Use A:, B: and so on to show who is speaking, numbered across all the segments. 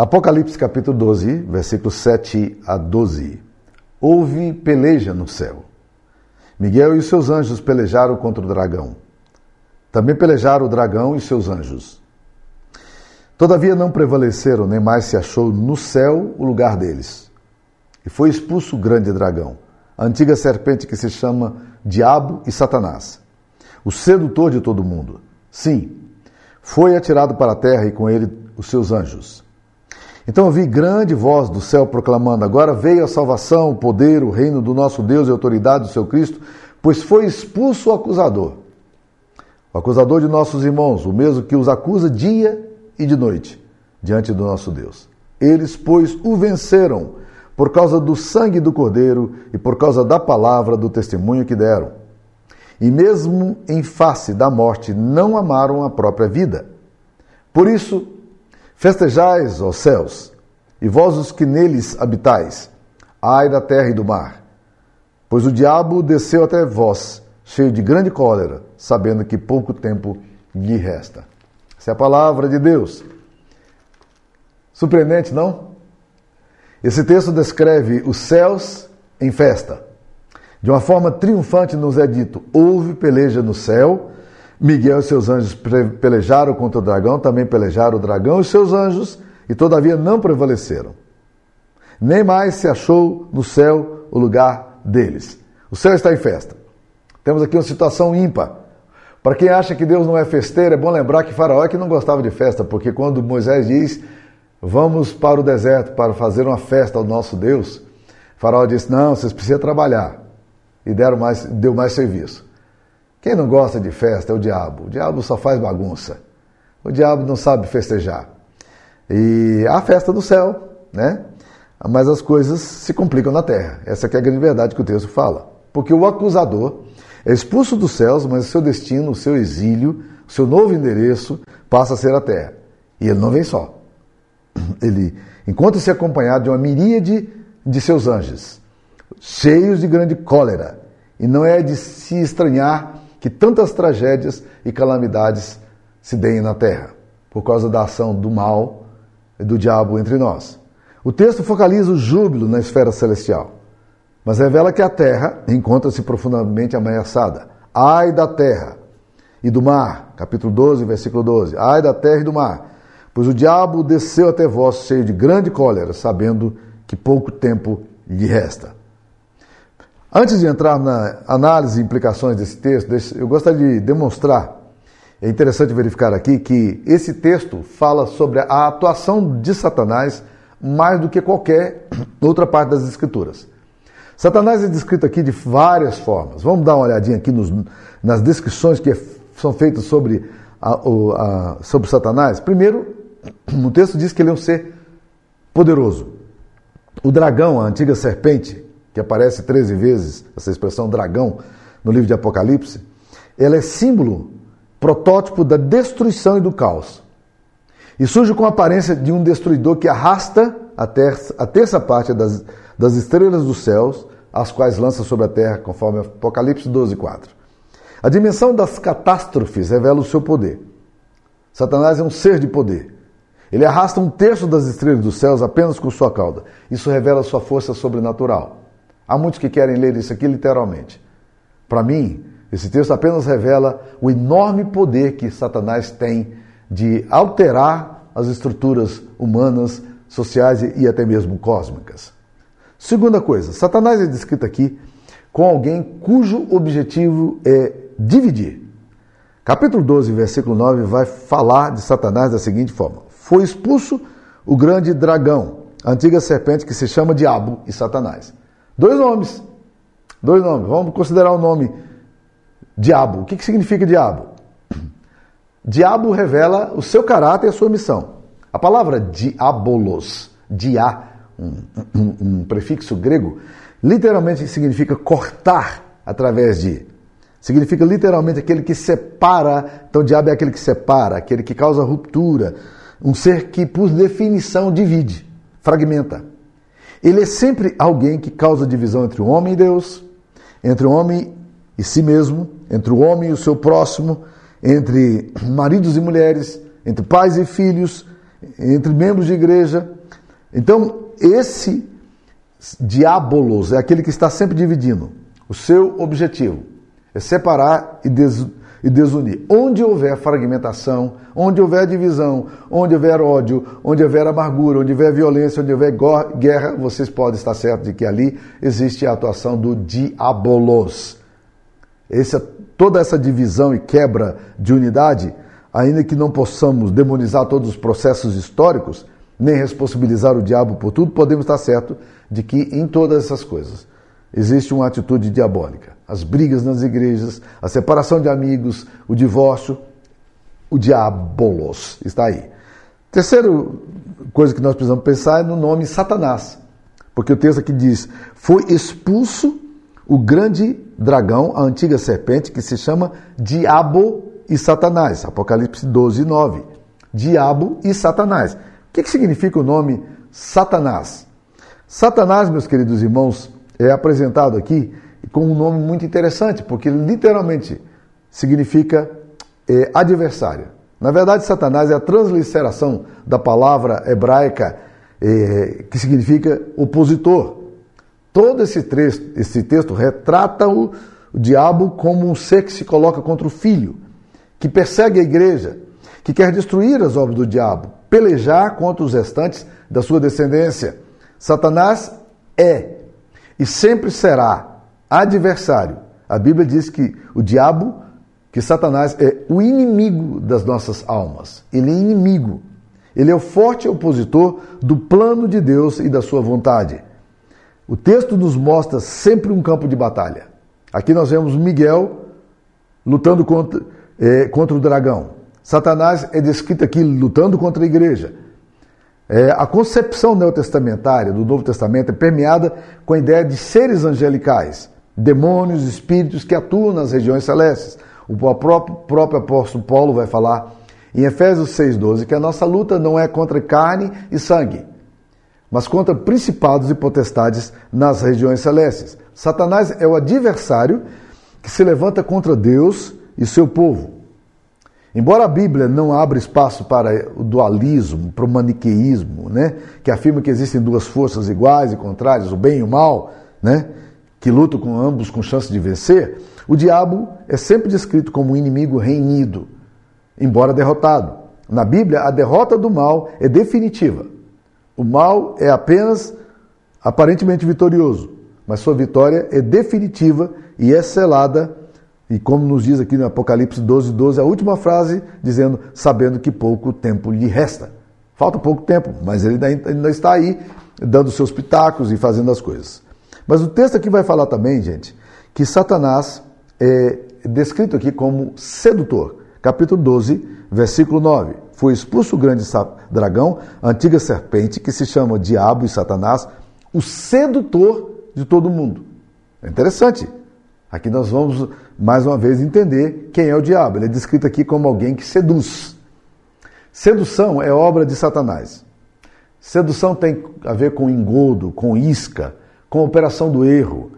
A: Apocalipse capítulo 12, versículos 7 a 12. Houve peleja no céu. Miguel e seus anjos pelejaram contra o dragão. Também pelejaram o dragão e seus anjos. Todavia não prevaleceram, nem mais se achou no céu o lugar deles. E foi expulso o grande dragão, a antiga serpente que se chama Diabo e Satanás, o sedutor de todo mundo. Sim, foi atirado para a terra e com ele os seus anjos. Então ouvi grande voz do céu proclamando: Agora veio a salvação, o poder, o reino do nosso Deus e a autoridade do seu Cristo, pois foi expulso o acusador. O acusador de nossos irmãos, o mesmo que os acusa dia e de noite diante do nosso Deus. Eles, pois, o venceram por causa do sangue do Cordeiro e por causa da palavra do testemunho que deram. E mesmo em face da morte, não amaram a própria vida. Por isso, festejais, ó céus, e vós os que neles habitais, ai da terra e do mar. Pois o diabo desceu até vós, cheio de grande cólera, sabendo que pouco tempo lhe resta. Essa é a palavra de Deus. Surpreendente, não? Esse texto descreve os céus em festa. De uma forma triunfante nos é dito: houve peleja no céu. Miguel e seus anjos pelejaram contra o dragão, também pelejaram o dragão e seus anjos, e todavia não prevaleceram. Nem mais se achou no céu o lugar deles. O céu está em festa. Temos aqui uma situação ímpar. Para quem acha que Deus não é festeiro, é bom lembrar que Faraó é que não gostava de festa, porque quando Moisés diz Vamos para o deserto para fazer uma festa ao nosso Deus. Faraó disse: Não, vocês precisam trabalhar. E deram mais, deu mais serviço. Quem não gosta de festa é o diabo. O diabo só faz bagunça. O diabo não sabe festejar. E há festa no céu, né? Mas as coisas se complicam na terra. Essa é a grande verdade que o texto fala. Porque o acusador é expulso dos céus, mas o seu destino, o seu exílio, o seu novo endereço passa a ser a terra. E ele não vem só ele encontra-se acompanhado de uma miríade de seus anjos, cheios de grande cólera, e não é de se estranhar que tantas tragédias e calamidades se deem na terra, por causa da ação do mal e do diabo entre nós. O texto focaliza o júbilo na esfera celestial, mas revela que a terra encontra-se profundamente ameaçada. Ai da terra e do mar, capítulo 12, versículo 12. Ai da terra e do mar, Pois o diabo desceu até vós cheio de grande cólera, sabendo que pouco tempo lhe resta. Antes de entrar na análise e implicações desse texto, eu gostaria de demonstrar, é interessante verificar aqui que esse texto fala sobre a atuação de Satanás mais do que qualquer outra parte das Escrituras. Satanás é descrito aqui de várias formas. Vamos dar uma olhadinha aqui nos, nas descrições que são feitas sobre, a, a, sobre Satanás. Primeiro, o texto diz que ele é um ser poderoso. O dragão, a antiga serpente, que aparece 13 vezes, essa expressão dragão, no livro de Apocalipse, ela é símbolo, protótipo da destruição e do caos. E surge com a aparência de um destruidor que arrasta a terça, a terça parte das, das estrelas dos céus, as quais lança sobre a terra, conforme Apocalipse 12, 4. A dimensão das catástrofes revela o seu poder. Satanás é um ser de poder. Ele arrasta um terço das estrelas dos céus apenas com sua cauda. Isso revela sua força sobrenatural. Há muitos que querem ler isso aqui literalmente. Para mim, esse texto apenas revela o enorme poder que Satanás tem de alterar as estruturas humanas, sociais e até mesmo cósmicas. Segunda coisa, Satanás é descrito aqui com alguém cujo objetivo é dividir. Capítulo 12, versículo 9 vai falar de Satanás da seguinte forma: foi expulso o grande dragão, a antiga serpente que se chama Diabo e Satanás. Dois nomes. Dois nomes. Vamos considerar o nome Diabo. O que, que significa diabo? Diabo revela o seu caráter e a sua missão. A palavra diabolos, dia, um, um, um prefixo grego, literalmente significa cortar através de. Significa literalmente aquele que separa. Então, diabo é aquele que separa, aquele que causa ruptura, um ser que, por definição, divide, fragmenta. Ele é sempre alguém que causa divisão entre o homem e Deus, entre o homem e si mesmo, entre o homem e o seu próximo, entre maridos e mulheres, entre pais e filhos, entre membros de igreja. Então, esse diabolos é aquele que está sempre dividindo. O seu objetivo é separar e, des, e desunir. Onde houver fragmentação, onde houver divisão, onde houver ódio, onde houver amargura, onde houver violência, onde houver guerra, vocês podem estar certos de que ali existe a atuação do diabolos. Esse, toda essa divisão e quebra de unidade, ainda que não possamos demonizar todos os processos históricos, nem responsabilizar o diabo por tudo, podemos estar certos de que em todas essas coisas existe uma atitude diabólica. As brigas nas igrejas, a separação de amigos, o divórcio, o diabolos está aí. Terceira coisa que nós precisamos pensar é no nome Satanás. Porque o texto aqui diz: Foi expulso o grande dragão, a antiga serpente, que se chama Diabo e Satanás. Apocalipse 12, 9. Diabo e Satanás. O que, que significa o nome Satanás? Satanás, meus queridos irmãos, é apresentado aqui com um nome muito interessante, porque literalmente significa é, adversário. Na verdade, Satanás é a transliteração da palavra hebraica é, que significa opositor. Todo esse texto, esse texto retrata o, o diabo como um ser que se coloca contra o filho, que persegue a igreja, que quer destruir as obras do diabo, pelejar contra os restantes da sua descendência. Satanás é e sempre será adversário. A Bíblia diz que o diabo, que Satanás é o inimigo das nossas almas. Ele é inimigo. Ele é o forte opositor do plano de Deus e da sua vontade. O texto nos mostra sempre um campo de batalha. Aqui nós vemos Miguel lutando contra, é, contra o dragão. Satanás é descrito aqui lutando contra a igreja. É, a concepção neotestamentária do Novo Testamento é permeada com a ideia de seres angelicais, demônios, espíritos que atuam nas regiões celestes. O próprio, próprio apóstolo Paulo vai falar em Efésios 6,12 que a nossa luta não é contra carne e sangue, mas contra principados e potestades nas regiões celestes. Satanás é o adversário que se levanta contra Deus e seu povo. Embora a Bíblia não abra espaço para o dualismo, para o maniqueísmo, né, que afirma que existem duas forças iguais e contrárias, o bem e o mal, né, que lutam com ambos com chance de vencer, o diabo é sempre descrito como um inimigo reinido, embora derrotado. Na Bíblia, a derrota do mal é definitiva. O mal é apenas aparentemente vitorioso, mas sua vitória é definitiva e é selada e como nos diz aqui no Apocalipse 12, 12, a última frase dizendo, sabendo que pouco tempo lhe resta. Falta pouco tempo, mas ele ainda está aí dando seus pitacos e fazendo as coisas. Mas o texto aqui vai falar também, gente, que Satanás é descrito aqui como sedutor. Capítulo 12, versículo 9. Foi expulso o grande dragão, a antiga serpente, que se chama Diabo e Satanás, o sedutor de todo mundo. É interessante. Aqui nós vamos mais uma vez entender quem é o diabo. Ele é descrito aqui como alguém que seduz. Sedução é obra de Satanás. Sedução tem a ver com engodo, com isca, com operação do erro.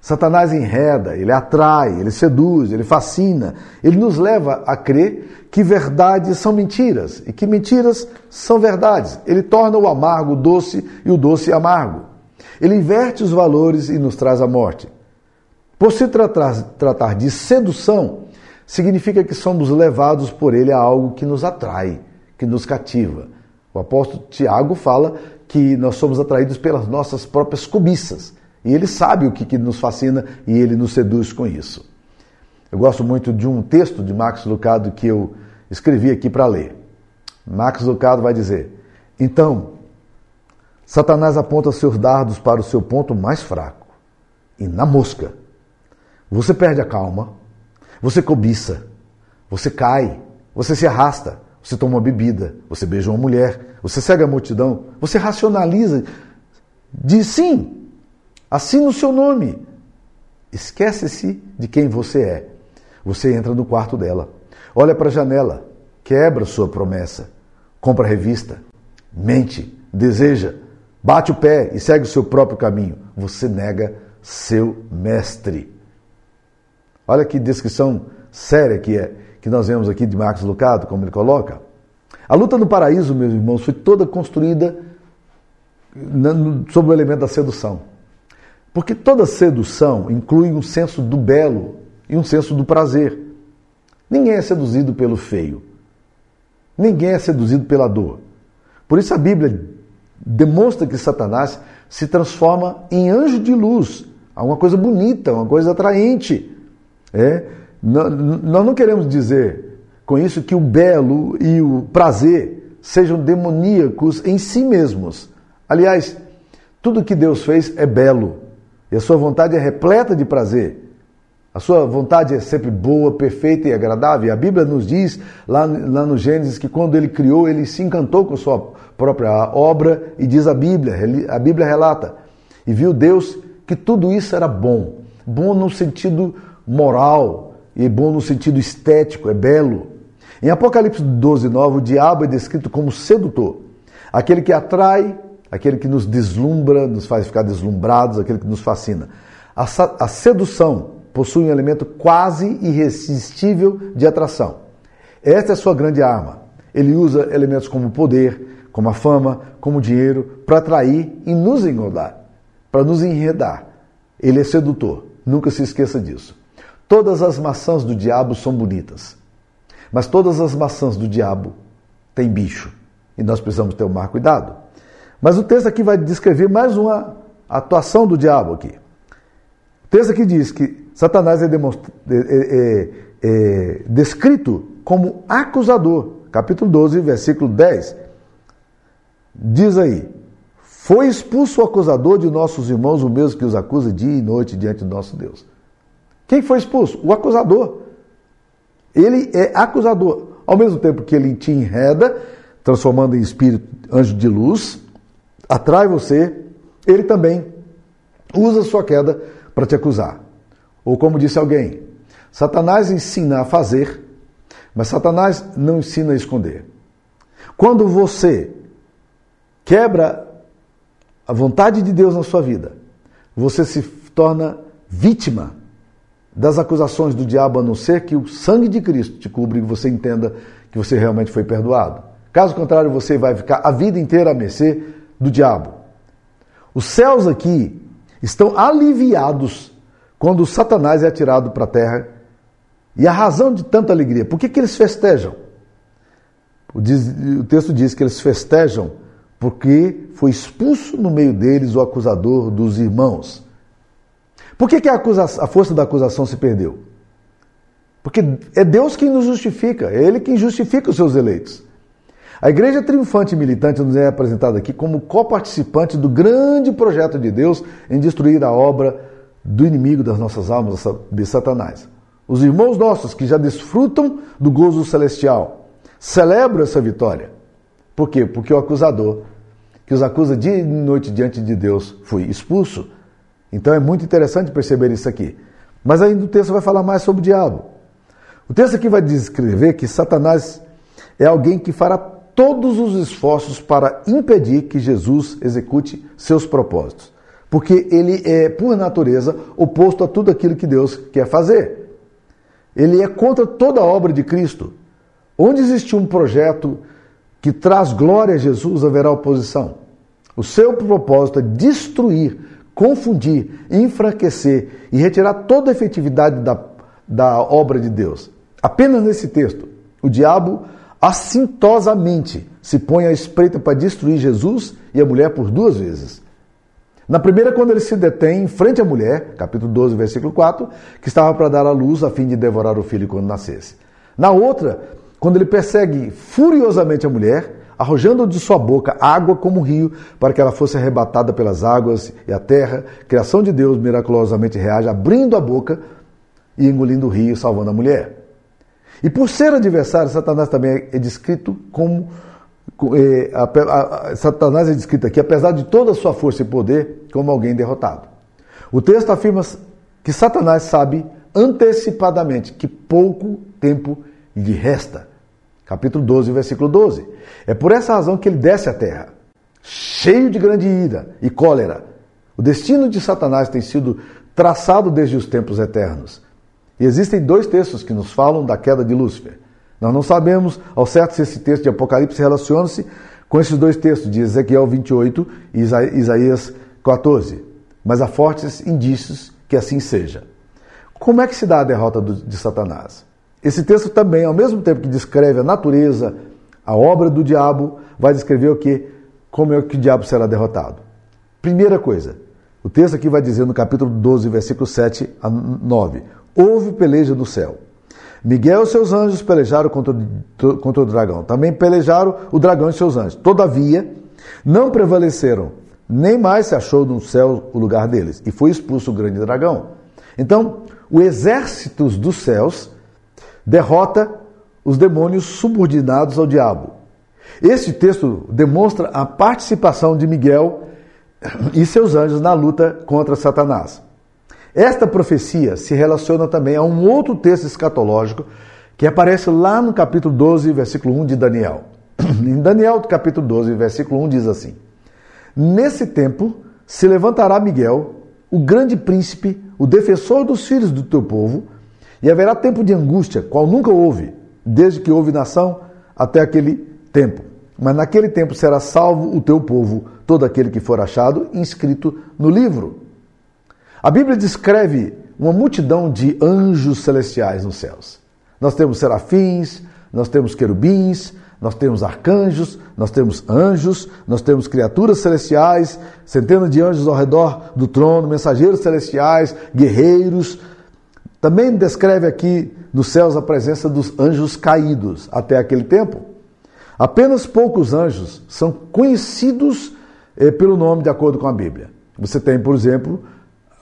A: Satanás enreda, ele atrai, ele seduz, ele fascina, ele nos leva a crer que verdades são mentiras e que mentiras são verdades. Ele torna o amargo doce e o doce amargo. Ele inverte os valores e nos traz a morte. Por se tratar, tratar de sedução, significa que somos levados por ele a algo que nos atrai, que nos cativa. O apóstolo Tiago fala que nós somos atraídos pelas nossas próprias cobiças. E ele sabe o que, que nos fascina e ele nos seduz com isso. Eu gosto muito de um texto de Max Lucado que eu escrevi aqui para ler. Max Lucado vai dizer: Então, Satanás aponta seus dardos para o seu ponto mais fraco, e na mosca você perde a calma, você cobiça, você cai, você se arrasta, você toma uma bebida, você beija uma mulher, você segue a multidão, você racionaliza, diz sim, assina o seu nome. Esquece-se de quem você é. Você entra no quarto dela, olha para a janela, quebra sua promessa, compra a revista, mente, deseja, bate o pé e segue o seu próprio caminho. Você nega seu mestre. Olha que descrição séria que é que nós vemos aqui de Marcos Lucado, como ele coloca. A luta no paraíso, meus irmãos, foi toda construída sob o elemento da sedução. Porque toda sedução inclui um senso do belo e um senso do prazer. Ninguém é seduzido pelo feio. Ninguém é seduzido pela dor. Por isso a Bíblia demonstra que Satanás se transforma em anjo de luz, uma coisa bonita, uma coisa atraente. É? Nós não queremos dizer com isso que o belo e o prazer sejam demoníacos em si mesmos. Aliás, tudo que Deus fez é belo e a sua vontade é repleta de prazer. A sua vontade é sempre boa, perfeita e agradável. A Bíblia nos diz lá, lá no Gênesis que quando ele criou, ele se encantou com sua própria obra e diz a Bíblia, a Bíblia relata, e viu Deus que tudo isso era bom. Bom no sentido moral e bom no sentido estético, é belo. Em Apocalipse 12, 9, o diabo é descrito como sedutor, aquele que atrai, aquele que nos deslumbra, nos faz ficar deslumbrados, aquele que nos fascina. A, a sedução possui um elemento quase irresistível de atração. Esta é a sua grande arma. Ele usa elementos como o poder, como a fama, como o dinheiro, para atrair e nos engodar, para nos enredar. Ele é sedutor. Nunca se esqueça disso. Todas as maçãs do diabo são bonitas, mas todas as maçãs do diabo têm bicho e nós precisamos ter o um cuidado. Mas o texto aqui vai descrever mais uma atuação do diabo aqui. O texto aqui diz que Satanás é, é, é, é, descrito como acusador. Capítulo 12, versículo 10. Diz aí: Foi expulso o acusador de nossos irmãos, o mesmo que os acusa dia e noite diante do nosso Deus. Quem foi expulso? O acusador. Ele é acusador. Ao mesmo tempo que ele te enreda, transformando em espírito anjo de luz, atrai você, ele também usa sua queda para te acusar. Ou como disse alguém, Satanás ensina a fazer, mas Satanás não ensina a esconder. Quando você quebra a vontade de Deus na sua vida, você se torna vítima das acusações do diabo, a não ser que o sangue de Cristo te cubra e você entenda que você realmente foi perdoado. Caso contrário, você vai ficar a vida inteira a mercê do diabo. Os céus aqui estão aliviados quando Satanás é atirado para a terra. E a razão de tanta alegria, por que, que eles festejam? O, diz, o texto diz que eles festejam porque foi expulso no meio deles o acusador dos irmãos. Por que, que a, a força da acusação se perdeu? Porque é Deus quem nos justifica, é Ele quem justifica os seus eleitos. A igreja triunfante e militante nos é apresentada aqui como coparticipante do grande projeto de Deus em destruir a obra do inimigo das nossas almas, de Satanás. Os irmãos nossos que já desfrutam do gozo celestial celebram essa vitória. Por quê? Porque o acusador, que os acusa dia e noite diante de Deus, foi expulso. Então é muito interessante perceber isso aqui. Mas ainda o texto vai falar mais sobre o diabo. O texto aqui vai descrever que Satanás é alguém que fará todos os esforços para impedir que Jesus execute seus propósitos porque ele é, por natureza, oposto a tudo aquilo que Deus quer fazer. Ele é contra toda a obra de Cristo. Onde existe um projeto que traz glória a Jesus, haverá oposição. O seu propósito é destruir, confundir, enfraquecer e retirar toda a efetividade da, da obra de Deus. Apenas nesse texto, o diabo assintosamente se põe à espreita para destruir Jesus e a mulher por duas vezes. Na primeira, quando ele se detém em frente à mulher, capítulo 12, versículo 4, que estava para dar à luz a fim de devorar o filho quando nascesse. Na outra, quando ele persegue furiosamente a mulher, arrojando de sua boca água como um rio, para que ela fosse arrebatada pelas águas e a terra, criação de Deus miraculosamente reage, abrindo a boca e engolindo o rio, salvando a mulher. E por ser adversário, Satanás também é descrito como é, a, a, Satanás é descrito aqui, apesar de toda a sua força e poder, como alguém derrotado. O texto afirma que Satanás sabe antecipadamente que pouco tempo lhe resta. Capítulo 12, versículo 12. É por essa razão que ele desce à terra, cheio de grande ira e cólera. O destino de Satanás tem sido traçado desde os tempos eternos. E existem dois textos que nos falam da queda de Lúcifer. Nós não sabemos ao certo se esse texto de Apocalipse relaciona-se com esses dois textos, de Ezequiel 28 e Isaías 14, mas há fortes indícios que assim seja. Como é que se dá a derrota de Satanás? Esse texto também, ao mesmo tempo que descreve a natureza, a obra do diabo, vai descrever o que? Como é que o diabo será derrotado. Primeira coisa, o texto aqui vai dizer no capítulo 12, versículo 7 a 9: Houve peleja no céu. Miguel e seus anjos pelejaram contra, contra o dragão. Também pelejaram o dragão e seus anjos. Todavia, não prevaleceram, nem mais se achou no céu o lugar deles. E foi expulso o grande dragão. Então, o exército dos céus derrota os demônios subordinados ao diabo. Este texto demonstra a participação de Miguel e seus anjos na luta contra Satanás. Esta profecia se relaciona também a um outro texto escatológico que aparece lá no capítulo 12, versículo 1 de Daniel. Em Daniel, capítulo 12, versículo 1 diz assim: Nesse tempo se levantará Miguel, o grande príncipe, o defensor dos filhos do teu povo, e haverá tempo de angústia, qual nunca houve, desde que houve nação até aquele tempo. Mas naquele tempo será salvo o teu povo, todo aquele que for achado inscrito no livro. A Bíblia descreve uma multidão de anjos celestiais nos céus. Nós temos serafins, nós temos querubins, nós temos arcanjos, nós temos anjos, nós temos criaturas celestiais, centenas de anjos ao redor do trono, mensageiros celestiais, guerreiros. Também descreve aqui nos céus a presença dos anjos caídos até aquele tempo. Apenas poucos anjos são conhecidos eh, pelo nome de acordo com a Bíblia. Você tem, por exemplo,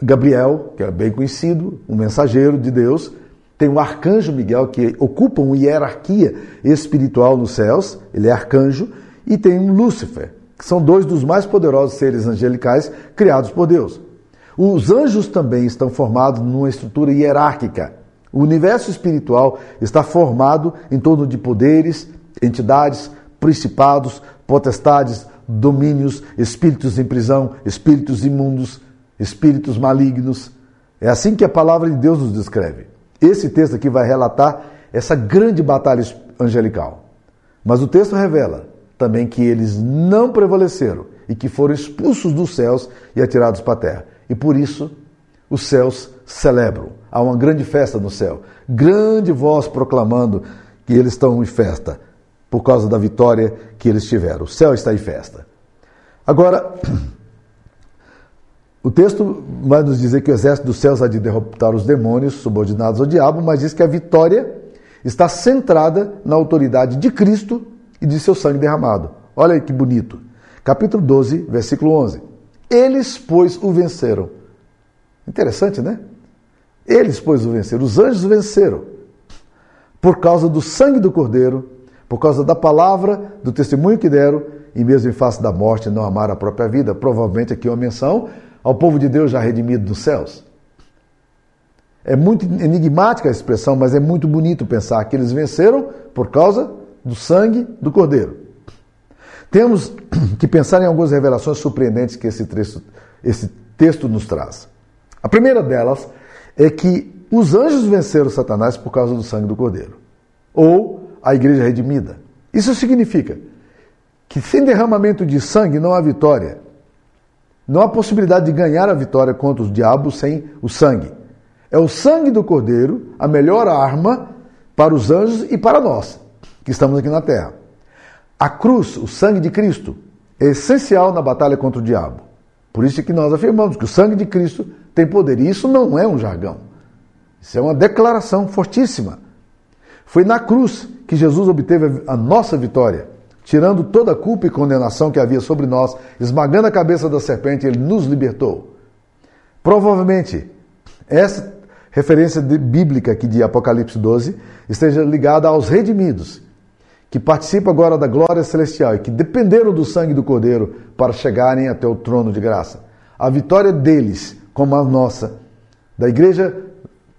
A: Gabriel, que é bem conhecido, um mensageiro de Deus, tem o arcanjo Miguel, que ocupa uma hierarquia espiritual nos céus, ele é arcanjo, e tem um Lúcifer, que são dois dos mais poderosos seres angelicais criados por Deus. Os anjos também estão formados numa estrutura hierárquica. O universo espiritual está formado em torno de poderes, entidades, principados, potestades, domínios, espíritos em prisão, espíritos imundos, espíritos malignos. É assim que a palavra de Deus nos descreve. Esse texto aqui vai relatar essa grande batalha angelical. Mas o texto revela também que eles não prevaleceram e que foram expulsos dos céus e atirados para a terra. E por isso os céus celebram. Há uma grande festa no céu. Grande voz proclamando que eles estão em festa por causa da vitória que eles tiveram. O céu está em festa. Agora, O texto vai nos dizer que o exército dos céus há de derrotar os demônios subordinados ao diabo, mas diz que a vitória está centrada na autoridade de Cristo e de seu sangue derramado. Olha aí que bonito. Capítulo 12, versículo 11. Eles, pois, o venceram. Interessante, né? Eles, pois, o venceram. Os anjos venceram. Por causa do sangue do Cordeiro, por causa da palavra, do testemunho que deram, e mesmo em face da morte não amaram a própria vida. Provavelmente aqui uma menção ao povo de Deus já redimido dos céus? É muito enigmática a expressão, mas é muito bonito pensar que eles venceram por causa do sangue do Cordeiro. Temos que pensar em algumas revelações surpreendentes que esse texto, esse texto nos traz. A primeira delas é que os anjos venceram Satanás por causa do sangue do Cordeiro, ou a igreja redimida. Isso significa que sem derramamento de sangue não há vitória. Não há possibilidade de ganhar a vitória contra os diabos sem o sangue. É o sangue do Cordeiro a melhor arma para os anjos e para nós, que estamos aqui na terra. A cruz, o sangue de Cristo, é essencial na batalha contra o diabo. Por isso é que nós afirmamos que o sangue de Cristo tem poder. E isso não é um jargão. Isso é uma declaração fortíssima. Foi na cruz que Jesus obteve a nossa vitória tirando toda a culpa e condenação que havia sobre nós, esmagando a cabeça da serpente, ele nos libertou. Provavelmente, essa referência bíblica aqui de Apocalipse 12 esteja ligada aos redimidos, que participam agora da glória celestial e que dependeram do sangue do Cordeiro para chegarem até o trono de graça. A vitória deles, como a nossa, da igreja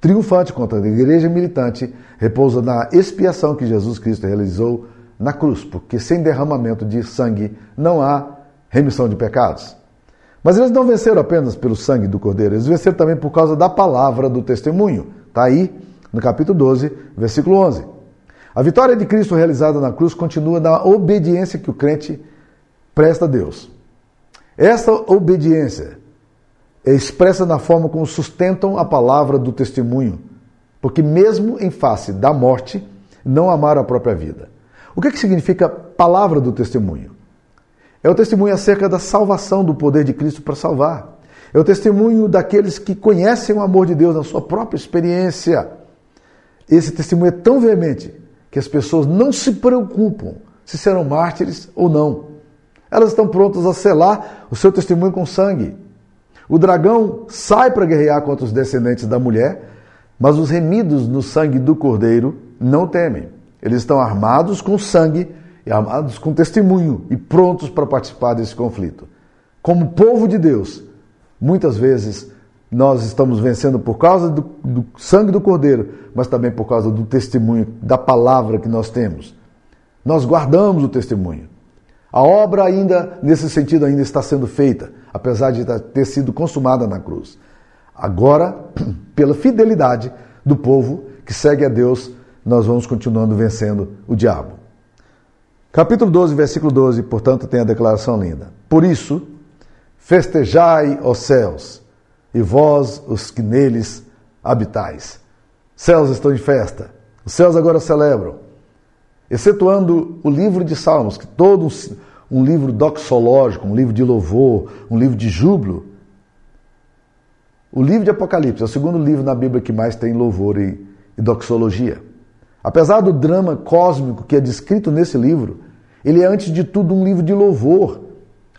A: triunfante contra a igreja militante, repousa na expiação que Jesus Cristo realizou na cruz, porque sem derramamento de sangue não há remissão de pecados. Mas eles não venceram apenas pelo sangue do Cordeiro, eles venceram também por causa da palavra do testemunho. Está aí no capítulo 12, versículo 11. A vitória de Cristo realizada na cruz continua na obediência que o crente presta a Deus. Esta obediência é expressa na forma como sustentam a palavra do testemunho, porque mesmo em face da morte, não amaram a própria vida. O que, é que significa palavra do testemunho? É o testemunho acerca da salvação do poder de Cristo para salvar. É o testemunho daqueles que conhecem o amor de Deus na sua própria experiência. Esse testemunho é tão veemente que as pessoas não se preocupam se serão mártires ou não. Elas estão prontas a selar o seu testemunho com sangue. O dragão sai para guerrear contra os descendentes da mulher, mas os remidos no sangue do cordeiro não temem. Eles estão armados com sangue e armados com testemunho e prontos para participar desse conflito. Como povo de Deus, muitas vezes nós estamos vencendo por causa do, do, sangue do Cordeiro, mas também por causa do testemunho, da palavra que nós temos. Nós guardamos o testemunho. A obra ainda, nesse sentido, ainda está sendo feita, apesar de ter sido consumada na cruz. Agora, pela fidelidade do povo que segue a Deus, nós vamos continuando vencendo o diabo. Capítulo 12, versículo 12, portanto, tem a declaração linda. Por isso, festejai, os céus, e vós, os que neles habitais. Céus estão em festa, os céus agora celebram, excetuando o livro de Salmos, que todo um livro doxológico, um livro de louvor, um livro de júbilo. O livro de Apocalipse é o segundo livro na Bíblia que mais tem louvor e, e doxologia. Apesar do drama cósmico que é descrito nesse livro, ele é antes de tudo um livro de louvor.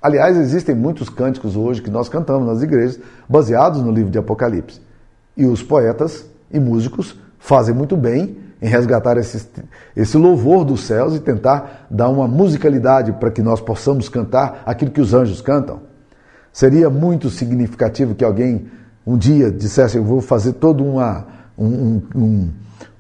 A: Aliás, existem muitos cânticos hoje que nós cantamos nas igrejas baseados no livro de Apocalipse. E os poetas e músicos fazem muito bem em resgatar esse, esse louvor dos céus e tentar dar uma musicalidade para que nós possamos cantar aquilo que os anjos cantam. Seria muito significativo que alguém um dia dissesse: Eu vou fazer toda uma, um, um,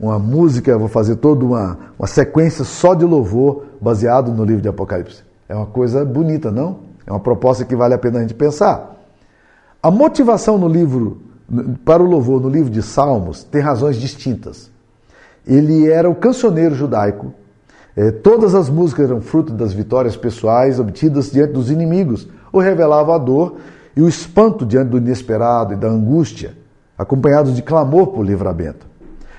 A: uma música, vou fazer toda uma, uma sequência só de louvor baseado no livro de Apocalipse. É uma coisa bonita, não? É uma proposta que vale a pena a gente pensar. A motivação no livro, para o louvor no livro de Salmos, tem razões distintas. Ele era o cancioneiro judaico. É, todas as músicas eram fruto das vitórias pessoais obtidas diante dos inimigos, ou revelavam a dor e o espanto diante do inesperado e da angústia, acompanhados de clamor por livramento.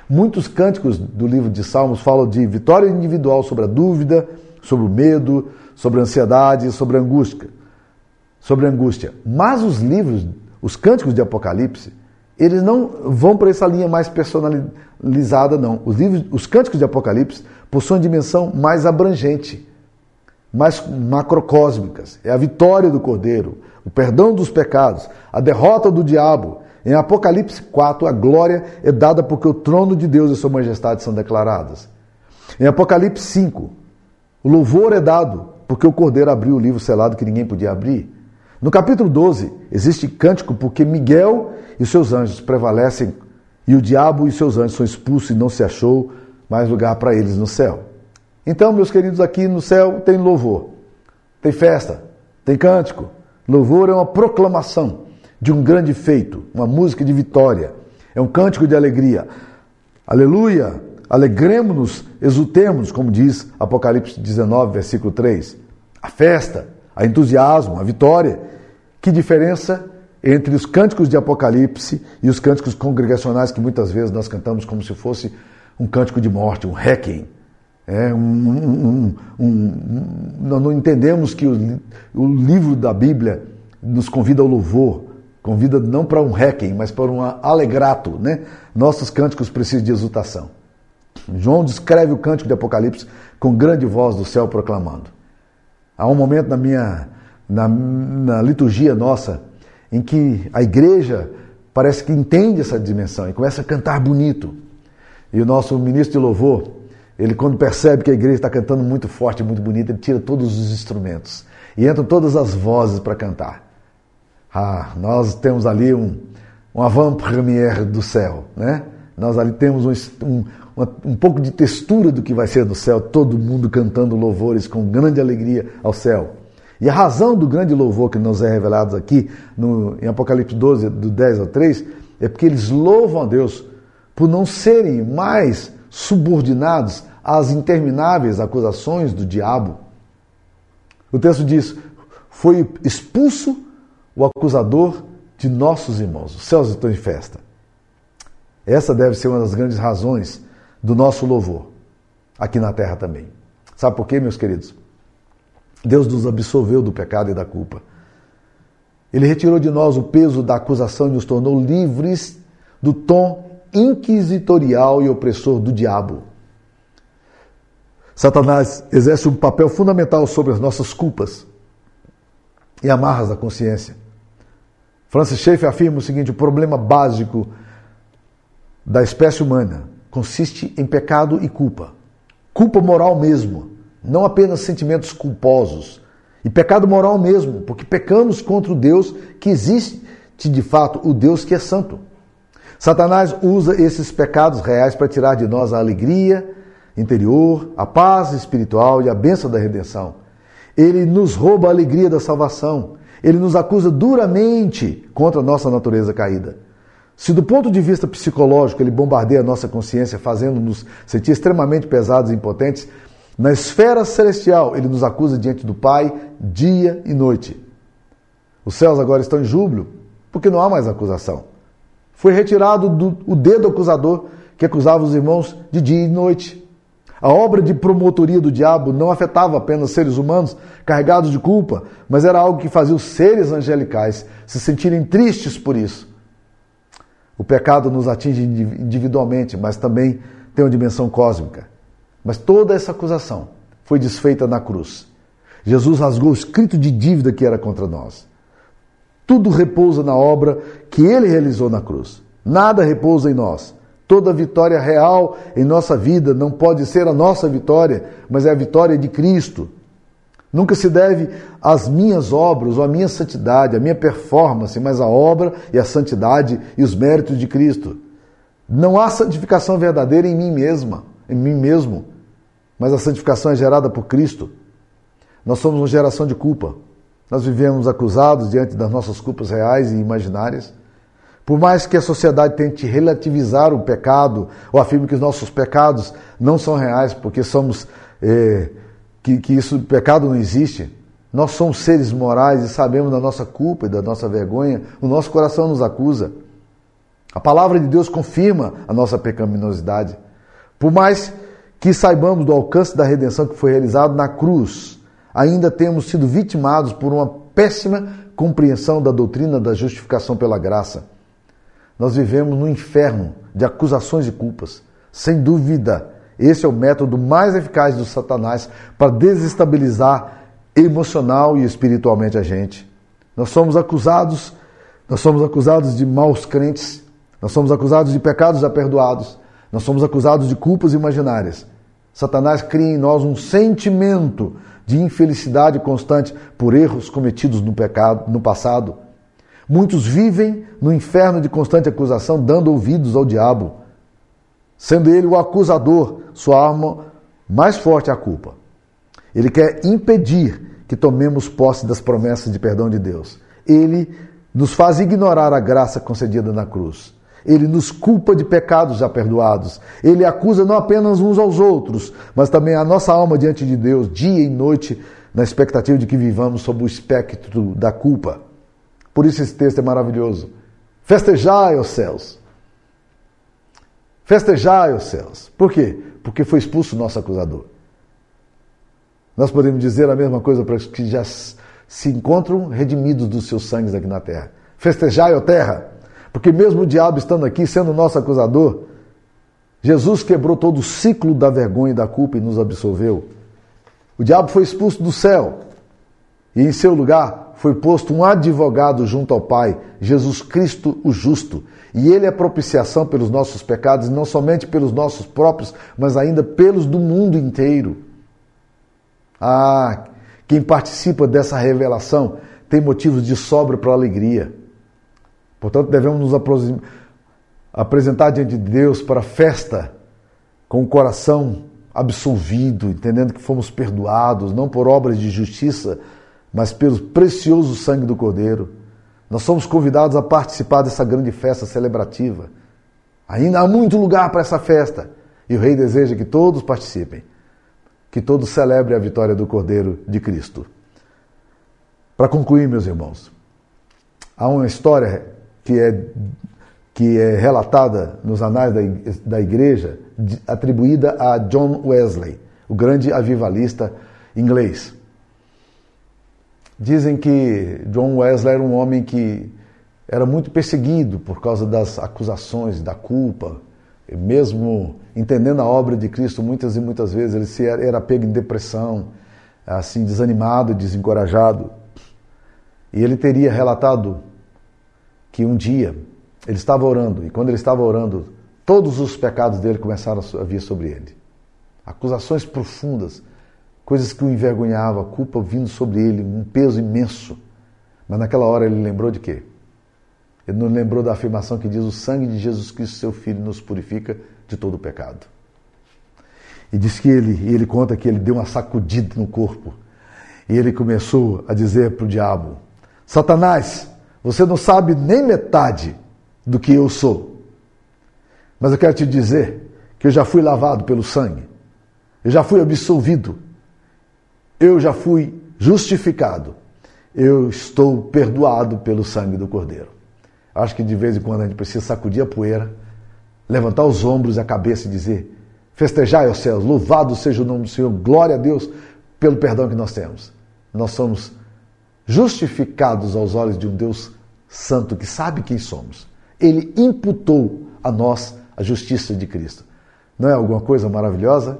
A: Muitos cânticos do livro de Salmos falam de vitória individual sobre a dúvida, sobre o medo, sobre ansiedade, sobre angústia. Sobre angústia. Mas os livros, os cânticos de Apocalipse, eles não vão para essa linha mais personalizada, não. Os, livros, os cânticos de Apocalipse possuem dimensão mais abrangente, mais macrocósmicas. É a vitória do Cordeiro, o perdão dos pecados, a derrota do diabo em Apocalipse 4, a glória é dada porque o trono de Deus e sua majestade são declaradas. Em Apocalipse 5, o louvor é dado porque o cordeiro abriu o livro selado que ninguém podia abrir. No capítulo 12, existe cântico porque Miguel e seus anjos prevalecem e o diabo e seus anjos são expulsos e não se achou mais lugar para eles no céu. Então, meus queridos, aqui no céu tem louvor, tem festa, tem cântico. Louvor é uma proclamação de um grande feito, uma música de vitória, é um cântico de alegria. Aleluia! Alegremos-nos, exultemos, como diz Apocalipse 19, versículo 3. A festa, a entusiasmo, a vitória. Que diferença entre os cânticos de Apocalipse e os cânticos congregacionais que muitas vezes nós cantamos como se fosse um cântico de morte, um requiem. É, um, um, um, nós não entendemos que o, o livro da Bíblia nos convida ao louvor, Convida não para um requiem, mas para um alegrato, né? Nossos cânticos precisam de exultação. João descreve o cântico de Apocalipse com grande voz do céu proclamando. Há um momento na minha na, na liturgia nossa em que a igreja parece que entende essa dimensão e começa a cantar bonito. E o nosso ministro de louvor, ele quando percebe que a igreja está cantando muito forte, muito bonito, ele tira todos os instrumentos e entram todas as vozes para cantar. Ah, nós temos ali um, um avant-première do céu, né? Nós ali temos um, um, um pouco de textura do que vai ser no céu, todo mundo cantando louvores com grande alegria ao céu. E a razão do grande louvor que nos é revelado aqui no, em Apocalipse 12, do 10 ao 3, é porque eles louvam a Deus por não serem mais subordinados às intermináveis acusações do diabo. O texto diz: Foi expulso o acusador de nossos irmãos. Os céus estão em festa. Essa deve ser uma das grandes razões do nosso louvor, aqui na terra também. Sabe por quê, meus queridos? Deus nos absolveu do pecado e da culpa. Ele retirou de nós o peso da acusação e nos tornou livres do tom inquisitorial e opressor do diabo. Satanás exerce um papel fundamental sobre as nossas culpas e amarras da consciência. Francis Schaeffer afirma o seguinte: o problema básico da espécie humana consiste em pecado e culpa. Culpa moral mesmo, não apenas sentimentos culposos. E pecado moral mesmo, porque pecamos contra o Deus que existe de fato, o Deus que é santo. Satanás usa esses pecados reais para tirar de nós a alegria interior, a paz espiritual e a bênção da redenção. Ele nos rouba a alegria da salvação. Ele nos acusa duramente contra a nossa natureza caída. Se do ponto de vista psicológico ele bombardeia a nossa consciência, fazendo-nos sentir extremamente pesados e impotentes, na esfera celestial ele nos acusa diante do Pai dia e noite. Os céus agora estão em júbilo porque não há mais acusação. Foi retirado do, o dedo acusador que acusava os irmãos de dia e noite. A obra de promotoria do diabo não afetava apenas seres humanos carregados de culpa, mas era algo que fazia os seres angelicais se sentirem tristes por isso. O pecado nos atinge individualmente, mas também tem uma dimensão cósmica. Mas toda essa acusação foi desfeita na cruz. Jesus rasgou o escrito de dívida que era contra nós. Tudo repousa na obra que ele realizou na cruz. Nada repousa em nós. Toda vitória real em nossa vida não pode ser a nossa vitória, mas é a vitória de Cristo. Nunca se deve às minhas obras ou à minha santidade, à minha performance, mas à obra e à santidade e os méritos de Cristo. Não há santificação verdadeira em mim mesma, em mim mesmo, mas a santificação é gerada por Cristo. Nós somos uma geração de culpa. Nós vivemos acusados diante das nossas culpas reais e imaginárias. Por mais que a sociedade tente relativizar o pecado, ou afirme que os nossos pecados não são reais, porque somos. É, que, que isso, pecado não existe. Nós somos seres morais e sabemos da nossa culpa e da nossa vergonha. O nosso coração nos acusa. A palavra de Deus confirma a nossa pecaminosidade. Por mais que saibamos do alcance da redenção que foi realizado na cruz, ainda temos sido vitimados por uma péssima compreensão da doutrina da justificação pela graça. Nós vivemos no inferno de acusações e culpas. Sem dúvida, esse é o método mais eficaz do Satanás para desestabilizar emocional e espiritualmente a gente. Nós somos acusados, nós somos acusados de maus crentes, nós somos acusados de pecados aperdoados, nós somos acusados de culpas imaginárias. Satanás cria em nós um sentimento de infelicidade constante por erros cometidos no pecado, no passado Muitos vivem no inferno de constante acusação, dando ouvidos ao diabo, sendo ele o acusador, sua arma mais forte é a culpa. Ele quer impedir que tomemos posse das promessas de perdão de Deus. Ele nos faz ignorar a graça concedida na cruz. Ele nos culpa de pecados já perdoados. Ele acusa não apenas uns aos outros, mas também a nossa alma diante de Deus, dia e noite, na expectativa de que vivamos sob o espectro da culpa. Por isso esse texto é maravilhoso. Festejai os céus. Festejai os céus. Por quê? Porque foi expulso o nosso acusador. Nós podemos dizer a mesma coisa para os que já se encontram redimidos dos seus sangues aqui na terra. Festejai, ó terra, porque mesmo o diabo estando aqui, sendo nosso acusador, Jesus quebrou todo o ciclo da vergonha e da culpa e nos absolveu. O diabo foi expulso do céu e em seu lugar foi posto um advogado junto ao Pai, Jesus Cristo o justo. E ele é propiciação pelos nossos pecados, não somente pelos nossos próprios, mas ainda pelos do mundo inteiro. Ah, quem participa dessa revelação tem motivos de sobra para alegria. Portanto, devemos nos apresentar diante de Deus para a festa com o coração absolvido, entendendo que fomos perdoados, não por obras de justiça, mas pelo precioso sangue do Cordeiro. Nós somos convidados a participar dessa grande festa celebrativa. Ainda há muito lugar para essa festa. E o rei deseja que todos participem, que todos celebrem a vitória do Cordeiro de Cristo. Para concluir, meus irmãos, há uma história que é, que é relatada nos anais da, da igreja, atribuída a John Wesley, o grande avivalista inglês. Dizem que John Wesley era um homem que era muito perseguido por causa das acusações, da culpa, mesmo entendendo a obra de Cristo, muitas e muitas vezes ele se era, era pego em depressão, assim desanimado, desencorajado. E ele teria relatado que um dia ele estava orando e quando ele estava orando, todos os pecados dele começaram a vir sobre ele. Acusações profundas, coisas que o envergonhavam, culpa vindo sobre ele, um peso imenso. Mas naquela hora ele lembrou de quê? Ele não lembrou da afirmação que diz: O sangue de Jesus Cristo, seu Filho, nos purifica de todo o pecado. E diz que ele, e ele conta que ele deu uma sacudida no corpo. E ele começou a dizer para o diabo: Satanás, você não sabe nem metade do que eu sou. Mas eu quero te dizer que eu já fui lavado pelo sangue. Eu já fui absolvido eu já fui justificado, eu estou perdoado pelo sangue do Cordeiro. Acho que de vez em quando a gente precisa sacudir a poeira, levantar os ombros e a cabeça e dizer: Festejai aos céus, louvado seja o nome do Senhor, glória a Deus pelo perdão que nós temos. Nós somos justificados aos olhos de um Deus santo que sabe quem somos. Ele imputou a nós a justiça de Cristo. Não é alguma coisa maravilhosa?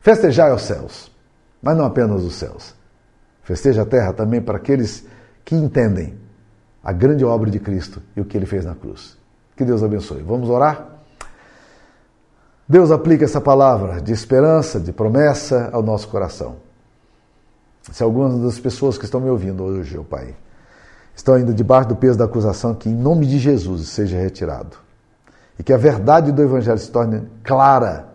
A: Festejai aos céus mas não apenas os céus. Festeja a terra também para aqueles que entendem a grande obra de Cristo e o que ele fez na cruz. Que Deus abençoe. Vamos orar? Deus aplica essa palavra de esperança, de promessa ao nosso coração. Se algumas das pessoas que estão me ouvindo hoje, meu Pai, estão ainda debaixo do peso da acusação, que em nome de Jesus seja retirado. E que a verdade do Evangelho se torne clara,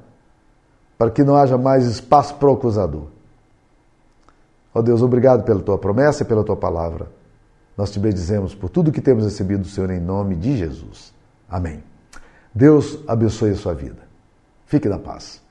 A: para que não haja mais espaço para o acusador. Ó Deus, obrigado pela tua promessa e pela tua palavra. Nós te bendizemos por tudo que temos recebido do Senhor em nome de Jesus. Amém. Deus abençoe a sua vida. Fique na paz.